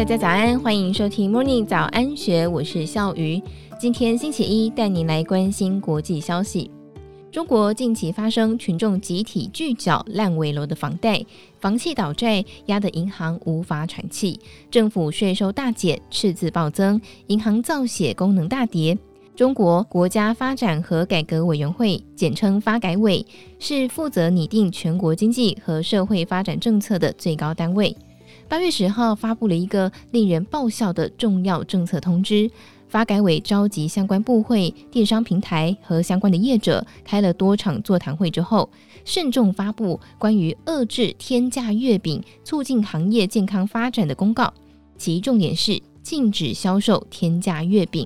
大家早安，欢迎收听 Morning 早安学，我是笑鱼。今天星期一，带你来关心国际消息。中国近期发生群众集体拒缴烂尾楼的房贷，房企倒债压得银行无法喘气，政府税收大减，赤字暴增，银行造血功能大跌。中国国家发展和改革委员会（简称发改委）是负责拟定全国经济和社会发展政策的最高单位。八月十号发布了一个令人爆笑的重要政策通知。发改委召集相关部会、电商平台和相关的业者开了多场座谈会之后，慎重发布关于遏制天价月饼、促进行业健康发展的公告。其重点是禁止销售天价月饼。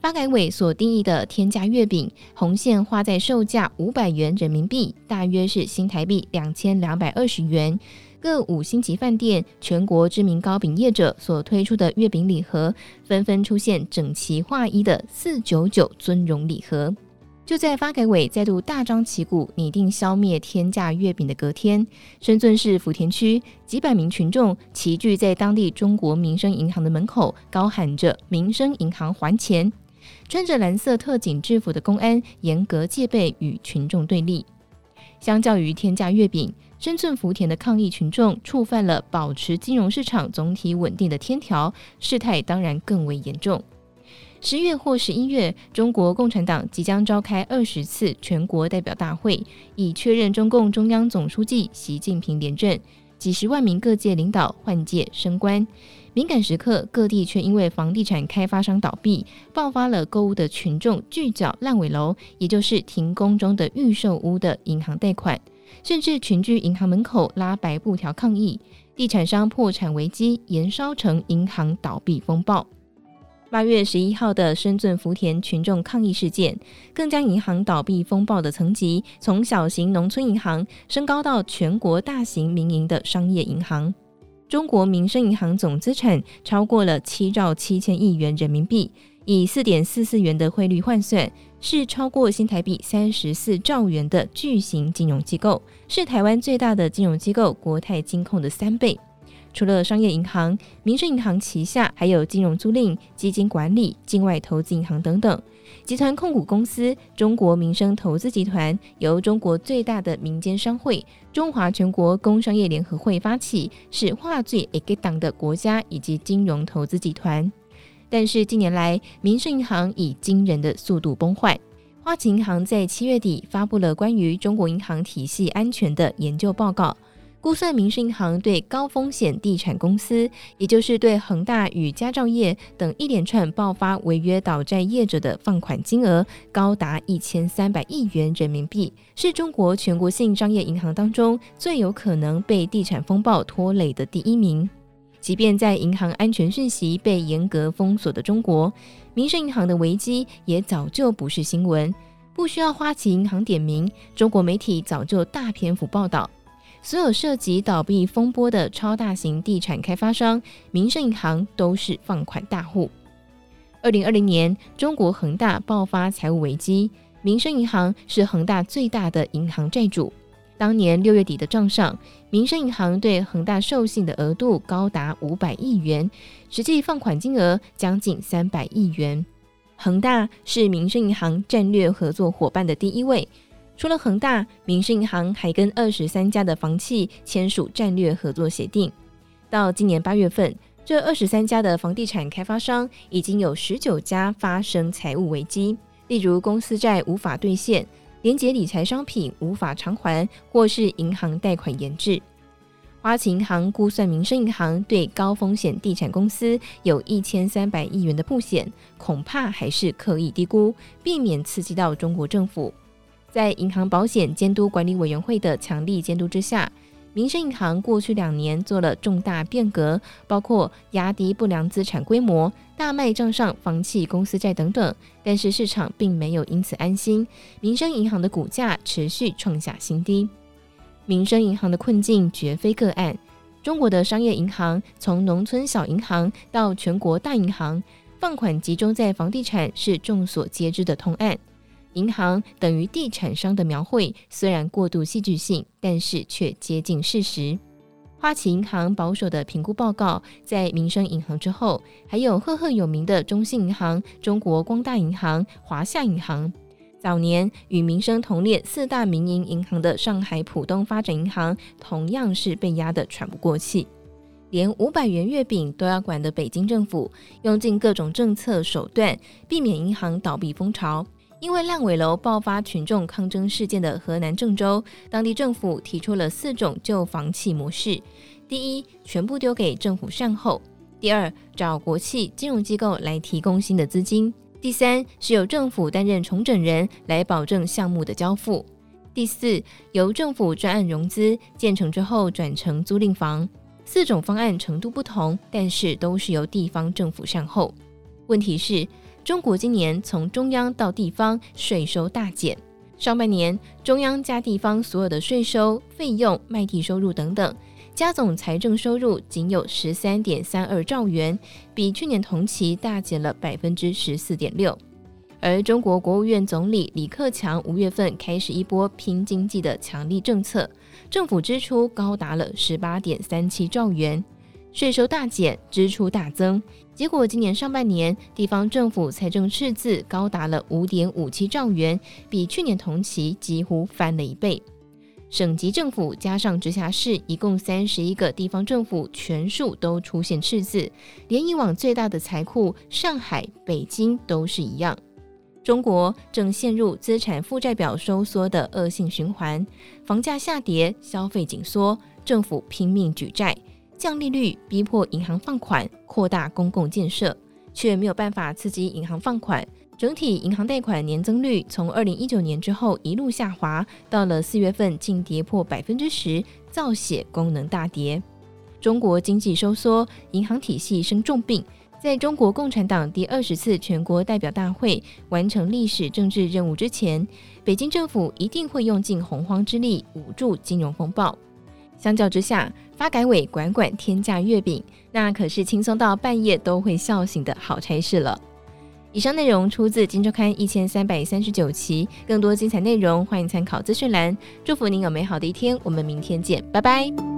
发改委所定义的天价月饼，红线画在售价五百元人民币，大约是新台币两千两百二十元。各五星级饭店、全国知名糕饼业者所推出的月饼礼盒，纷纷出现整齐划一的“四九九”尊荣礼盒。就在发改委再度大张旗鼓拟定消灭天价月饼的隔天，深圳市福田区几百名群众齐聚在当地中国民生银行的门口，高喊着“民生银行还钱”。穿着蓝色特警制服的公安严格戒备，与群众对立。相较于天价月饼，深圳福田的抗议群众触犯了保持金融市场总体稳定的天条，事态当然更为严重。十月或十一月，中国共产党即将召开二十次全国代表大会，以确认中共中央总书记习近平连任。几十万名各界领导换届升官，敏感时刻，各地却因为房地产开发商倒闭，爆发了购物的群众拒缴烂尾楼，也就是停工中的预售屋的银行贷款。甚至群聚银行门口拉白布条抗议，地产商破产危机延烧成银行倒闭风暴。八月十一号的深圳福田群众抗议事件，更将银行倒闭风暴的层级从小型农村银行升高到全国大型民营的商业银行。中国民生银行总资产超过了七兆七千亿元人民币，以四点四四元的汇率换算。是超过新台币三十四兆元的巨型金融机构，是台湾最大的金融机构国泰金控的三倍。除了商业银行，民生银行旗下还有金融租赁、基金管理、境外投资银行等等。集团控股公司中国民生投资集团由中国最大的民间商会中华全国工商业联合会发起，是话最会给党的国家以及金融投资集团。但是近年来，民生银行以惊人的速度崩坏。花旗银行在七月底发布了关于中国银行体系安全的研究报告，估算民生银行对高风险地产公司，也就是对恒大与佳兆业等一连串爆发违约倒债业者的放款金额高达一千三百亿元人民币，是中国全国性商业银行当中最有可能被地产风暴拖累的第一名。即便在银行安全讯息被严格封锁的中国，民生银行的危机也早就不是新闻，不需要花旗银行点名，中国媒体早就大篇幅报道。所有涉及倒闭风波的超大型地产开发商，民生银行都是放款大户。二零二零年，中国恒大爆发财务危机，民生银行是恒大最大的银行债主。当年六月底的账上，民生银行对恒大授信的额度高达五百亿元，实际放款金额将近三百亿元。恒大是民生银行战略合作伙伴的第一位。除了恒大，民生银行还跟二十三家的房企签署战略合作协定。到今年八月份，这二十三家的房地产开发商已经有十九家发生财务危机，例如公司债无法兑现。连结理财商品无法偿还，或是银行贷款延滞。花旗银行估算，民生银行对高风险地产公司有一千三百亿元的布险，恐怕还是刻意低估，避免刺激到中国政府。在银行保险监督管理委员会的强力监督之下，民生银行过去两年做了重大变革，包括压低不良资产规模、大卖账上房企公司债等等。但是市场并没有因此安心，民生银行的股价持续创下新低。民生银行的困境绝非个案，中国的商业银行从农村小银行到全国大银行，放款集中在房地产是众所皆知的通案。银行等于地产商的描绘，虽然过度戏剧性，但是却接近事实。花旗银行保守的评估报告，在民生银行之后，还有赫赫有名的中信银行、中国光大银行、华夏银行。早年与民生同列四大民营银行的上海浦东发展银行，同样是被压得喘不过气。连五百元月饼都要管的北京政府，用尽各种政策手段，避免银行倒闭风潮。因为烂尾楼爆发群众抗争事件的河南郑州，当地政府提出了四种救房企模式：第一，全部丢给政府善后；第二，找国企金融机构来提供新的资金；第三，是由政府担任重整人来保证项目的交付；第四，由政府专案融资建成之后转成租赁房。四种方案程度不同，但是都是由地方政府善后。问题是，中国今年从中央到地方税收大减，上半年中央加地方所有的税收、费用、卖地收入等等，加总财政收入仅有十三点三二兆元，比去年同期大减了百分之十四点六。而中国国务院总理李克强五月份开始一波拼经济的强力政策，政府支出高达了十八点三七兆元。税收大减，支出大增，结果今年上半年地方政府财政赤字高达了五点五七兆元，比去年同期几乎翻了一倍。省级政府加上直辖市，一共三十一个地方政府全数都出现赤字，连以往最大的财库上海、北京都是一样。中国正陷入资产负债表收缩的恶性循环，房价下跌，消费紧缩，政府拼命举债。降利率逼迫银行放款，扩大公共建设，却没有办法刺激银行放款。整体银行贷款年增率从二零一九年之后一路下滑，到了四月份竟跌破百分之十，造血功能大跌。中国经济收缩，银行体系生重病。在中国共产党第二十次全国代表大会完成历史政治任务之前，北京政府一定会用尽洪荒之力捂住金融风暴。相较之下，发改委管管天价月饼，那可是轻松到半夜都会笑醒的好差事了。以上内容出自《金周刊》一千三百三十九期，更多精彩内容欢迎参考资讯栏。祝福您有美好的一天，我们明天见，拜拜。